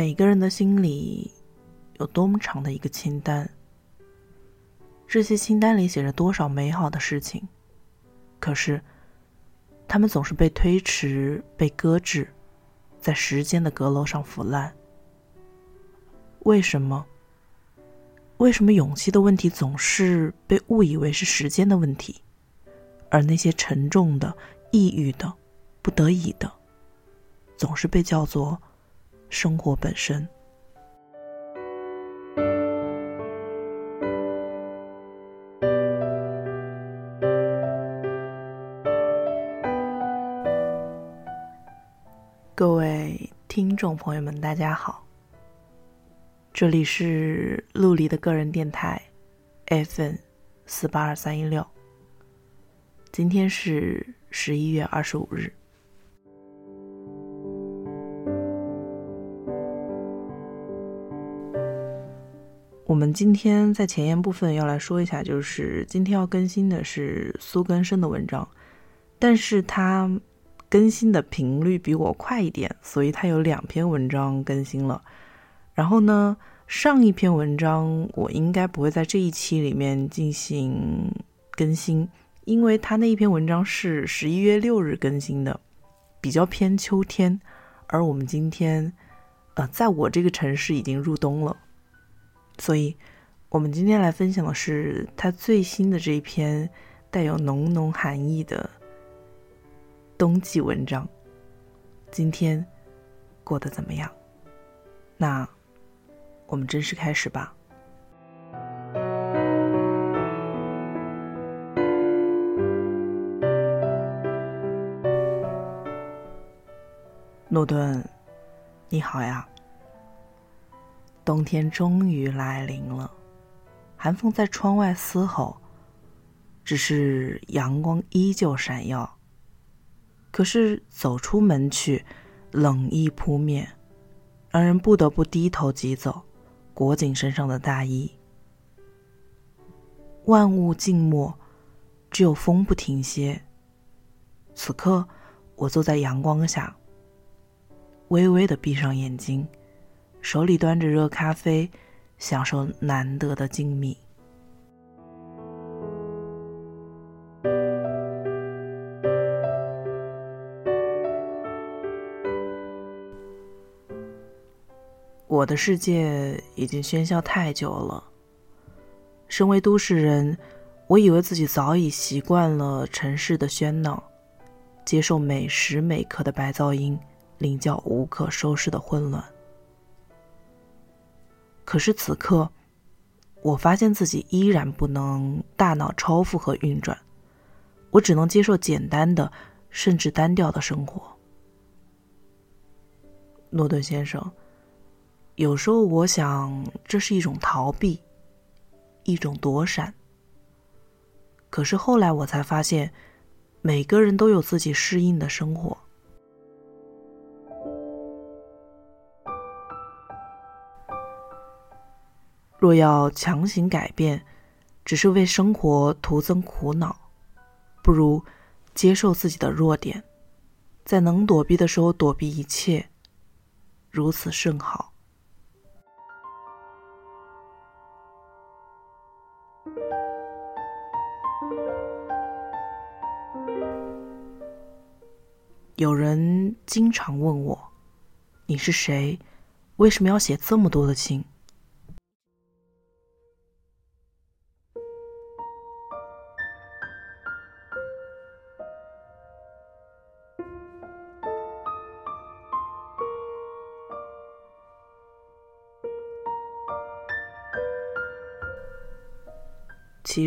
每个人的心里有多么长的一个清单，这些清单里写着多少美好的事情，可是，他们总是被推迟、被搁置，在时间的阁楼上腐烂。为什么？为什么勇气的问题总是被误以为是时间的问题，而那些沉重的、抑郁的、不得已的，总是被叫做生活本身？各位听众朋友们，大家好。这里是陆离的个人电台，FM 四八二三一六。今天是十一月二十五日。我们今天在前言部分要来说一下，就是今天要更新的是苏根生的文章，但是他更新的频率比我快一点，所以他有两篇文章更新了。然后呢，上一篇文章我应该不会在这一期里面进行更新，因为他那一篇文章是十一月六日更新的，比较偏秋天，而我们今天，呃，在我这个城市已经入冬了，所以我们今天来分享的是他最新的这一篇带有浓浓寒意的冬季文章。今天过得怎么样？那。我们正式开始吧。诺顿，你好呀。冬天终于来临了，寒风在窗外嘶吼，只是阳光依旧闪耀。可是走出门去，冷意扑面，让人不得不低头疾走。裹紧身上的大衣，万物静默，只有风不停歇。此刻，我坐在阳光下，微微的闭上眼睛，手里端着热咖啡，享受难得的静谧。我的世界已经喧嚣太久了。身为都市人，我以为自己早已习惯了城市的喧闹，接受每时每刻的白噪音，领教无可收拾的混乱。可是此刻，我发现自己依然不能大脑超负荷运转，我只能接受简单的，甚至单调的生活。诺顿先生。有时候我想，这是一种逃避，一种躲闪。可是后来我才发现，每个人都有自己适应的生活。若要强行改变，只是为生活徒增苦恼，不如接受自己的弱点，在能躲避的时候躲避一切，如此甚好。有人经常问我：“你是谁？为什么要写这么多的信？”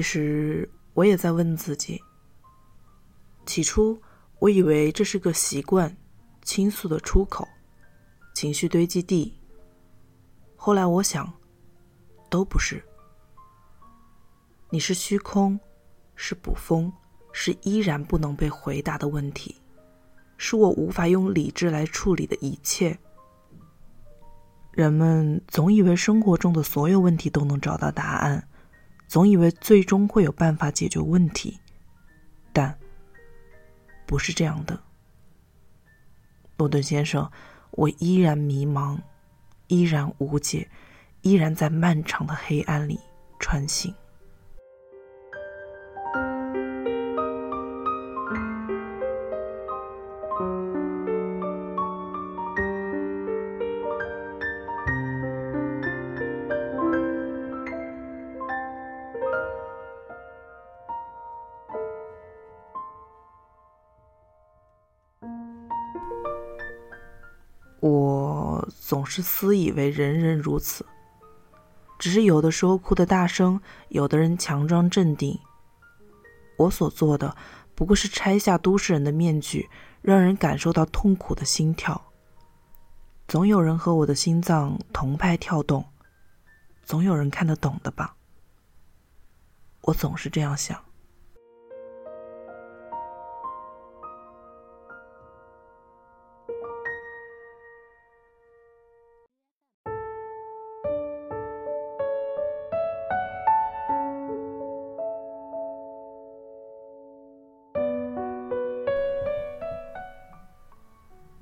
其实我也在问自己。起初。我以为这是个习惯，倾诉的出口，情绪堆积地。后来我想，都不是。你是虚空，是捕风，是依然不能被回答的问题，是我无法用理智来处理的一切。人们总以为生活中的所有问题都能找到答案，总以为最终会有办法解决问题，但。不是这样的，诺顿先生，我依然迷茫，依然无解，依然在漫长的黑暗里穿行。总是私以为人人如此，只是有的时候哭得大声，有的人强装镇定。我所做的不过是拆下都市人的面具，让人感受到痛苦的心跳。总有人和我的心脏同拍跳动，总有人看得懂的吧？我总是这样想。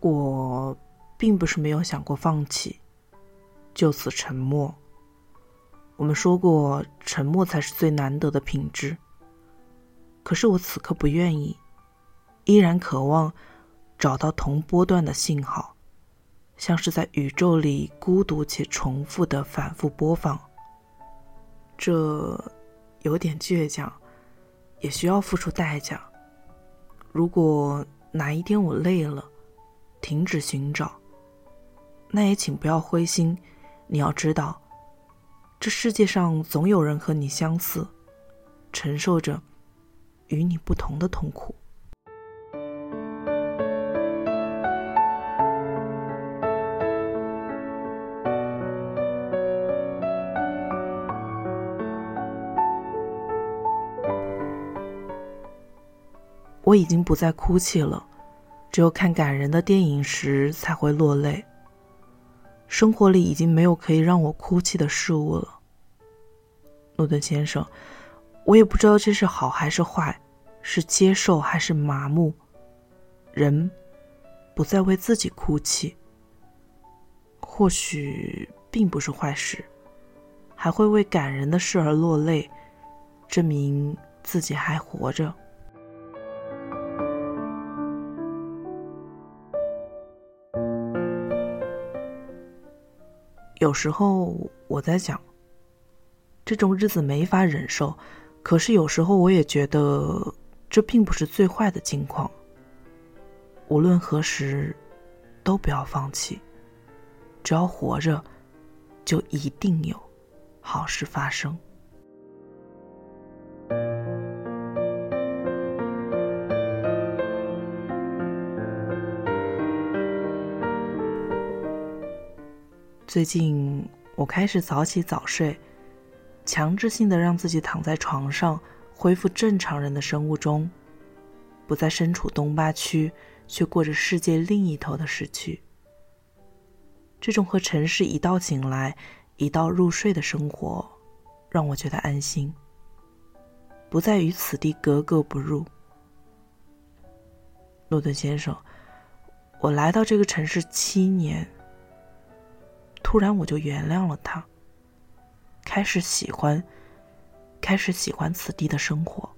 我并不是没有想过放弃，就此沉默。我们说过，沉默才是最难得的品质。可是我此刻不愿意，依然渴望找到同波段的信号，像是在宇宙里孤独且重复的反复播放。这有点倔强，也需要付出代价。如果哪一天我累了，停止寻找，那也请不要灰心。你要知道，这世界上总有人和你相似，承受着与你不同的痛苦。我已经不再哭泣了。只有看感人的电影时才会落泪。生活里已经没有可以让我哭泣的事物了，诺顿先生，我也不知道这是好还是坏，是接受还是麻木。人不再为自己哭泣，或许并不是坏事，还会为感人的事而落泪，证明自己还活着。有时候我在想，这种日子没法忍受，可是有时候我也觉得这并不是最坏的境况。无论何时，都不要放弃，只要活着，就一定有好事发生。最近我开始早起早睡，强制性的让自己躺在床上，恢复正常人的生物钟，不再身处东八区，却过着世界另一头的时区。这种和城市一道醒来，一道入睡的生活，让我觉得安心，不再与此地格格不入。诺顿先生，我来到这个城市七年。突然，我就原谅了他，开始喜欢，开始喜欢此地的生活。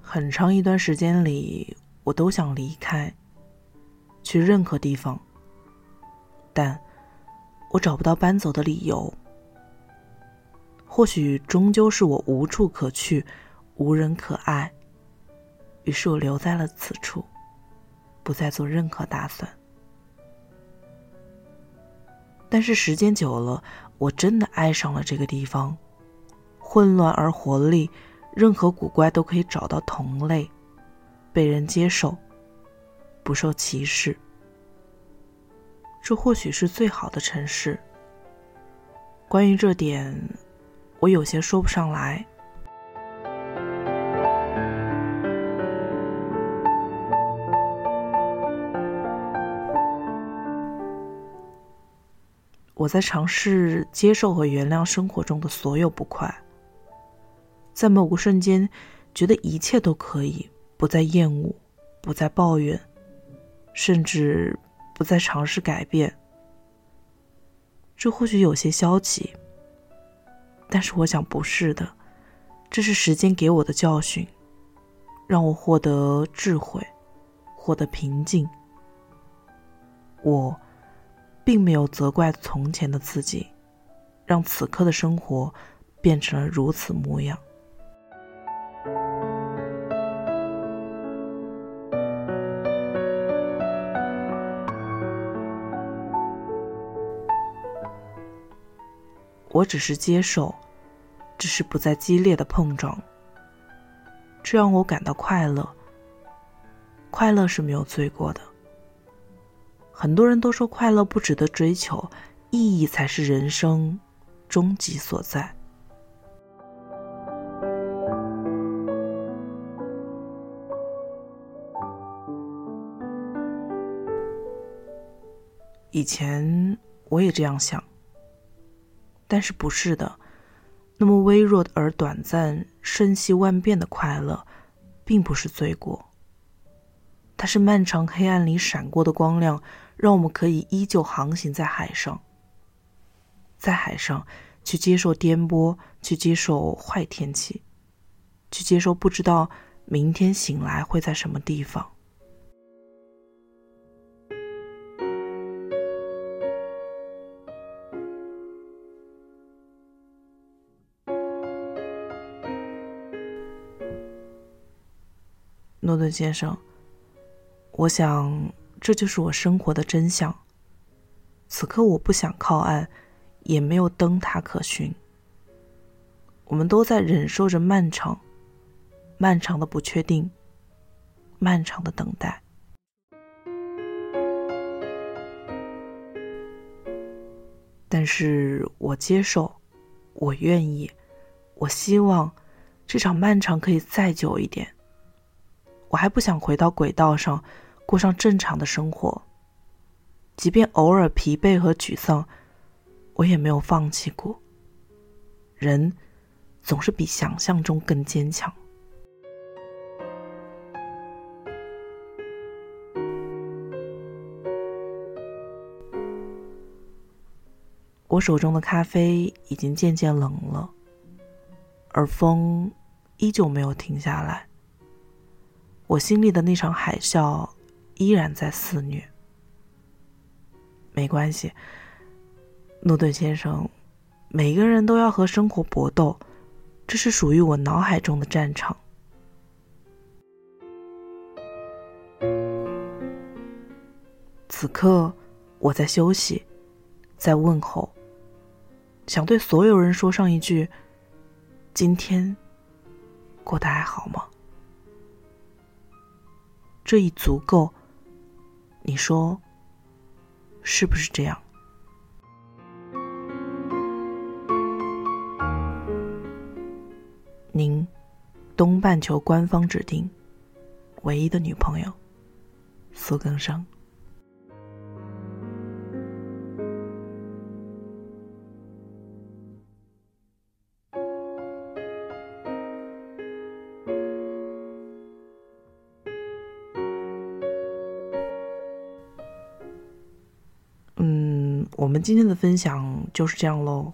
很长一段时间里，我都想离开，去任何地方。但，我找不到搬走的理由。或许终究是我无处可去，无人可爱。于是我留在了此处，不再做任何打算。但是时间久了，我真的爱上了这个地方，混乱而活力，任何古怪都可以找到同类，被人接受，不受歧视。这或许是最好的城市。关于这点，我有些说不上来。我在尝试接受和原谅生活中的所有不快，在某个瞬间，觉得一切都可以，不再厌恶，不再抱怨，甚至不再尝试改变。这或许有些消极，但是我想不是的，这是时间给我的教训，让我获得智慧，获得平静。我。并没有责怪从前的自己，让此刻的生活变成了如此模样。我只是接受，只是不再激烈的碰撞，这让我感到快乐。快乐是没有罪过的。很多人都说快乐不值得追求，意义才是人生终极所在。以前我也这样想，但是不是的，那么微弱而短暂、瞬息万变的快乐，并不是罪过。它是漫长黑暗里闪过的光亮。让我们可以依旧航行在海上，在海上去接受颠簸，去接受坏天气，去接受不知道明天醒来会在什么地方。诺顿先生，我想。这就是我生活的真相。此刻我不想靠岸，也没有灯塔可寻。我们都在忍受着漫长、漫长的不确定、漫长的等待。但是我接受，我愿意，我希望这场漫长可以再久一点。我还不想回到轨道上。过上正常的生活，即便偶尔疲惫和沮丧，我也没有放弃过。人总是比想象中更坚强。我手中的咖啡已经渐渐冷了，而风依旧没有停下来。我心里的那场海啸。依然在肆虐。没关系，诺顿先生，每个人都要和生活搏斗，这是属于我脑海中的战场。此刻，我在休息，在问候，想对所有人说上一句：今天过得还好吗？这一足够。你说，是不是这样？您，东半球官方指定唯一的女朋友，苏更生。我们今天的分享就是这样喽。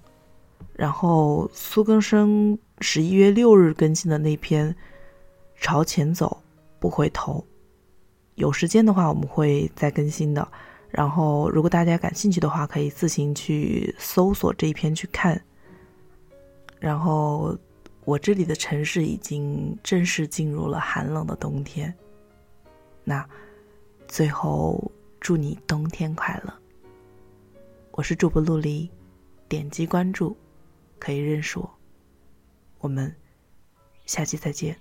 然后苏更生十一月六日更新的那篇《朝前走，不回头》，有时间的话我们会再更新的。然后如果大家感兴趣的话，可以自行去搜索这一篇去看。然后我这里的城市已经正式进入了寒冷的冬天。那最后祝你冬天快乐。我是主播陆离，点击关注，可以认识我。我们下期再见。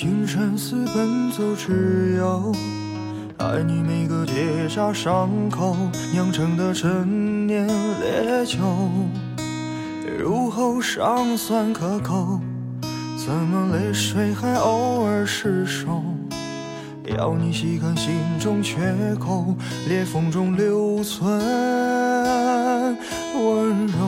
星辰似奔走之友，爱你每个结痂伤口酿成的陈年烈酒，入喉尚算可口，怎么泪水还偶尔失守？要你细看心中缺口，裂缝中留存温柔。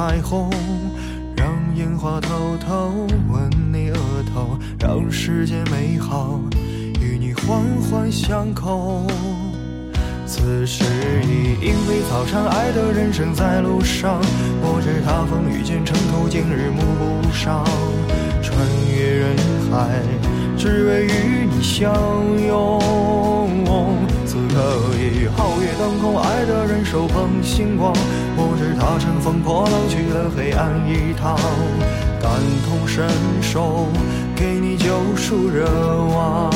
彩虹，让烟花偷偷吻你额头，让世界美好与你环环相扣。此时已莺飞草长，爱的人生在路上。我知他风雨兼程途，今日暮不赏。穿越人海，只为与你相拥。此刻已皓月当空，爱的手捧星光。我知他乘风破浪去了黑暗一趟，感同身受，给你救赎热望。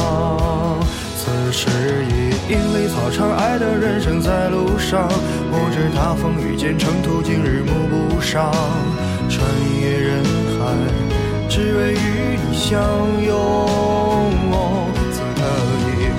此时已莺飞草长，爱的人生在路上。我知他风雨兼程途，经日暮不赏。穿越人海，只为与你相拥。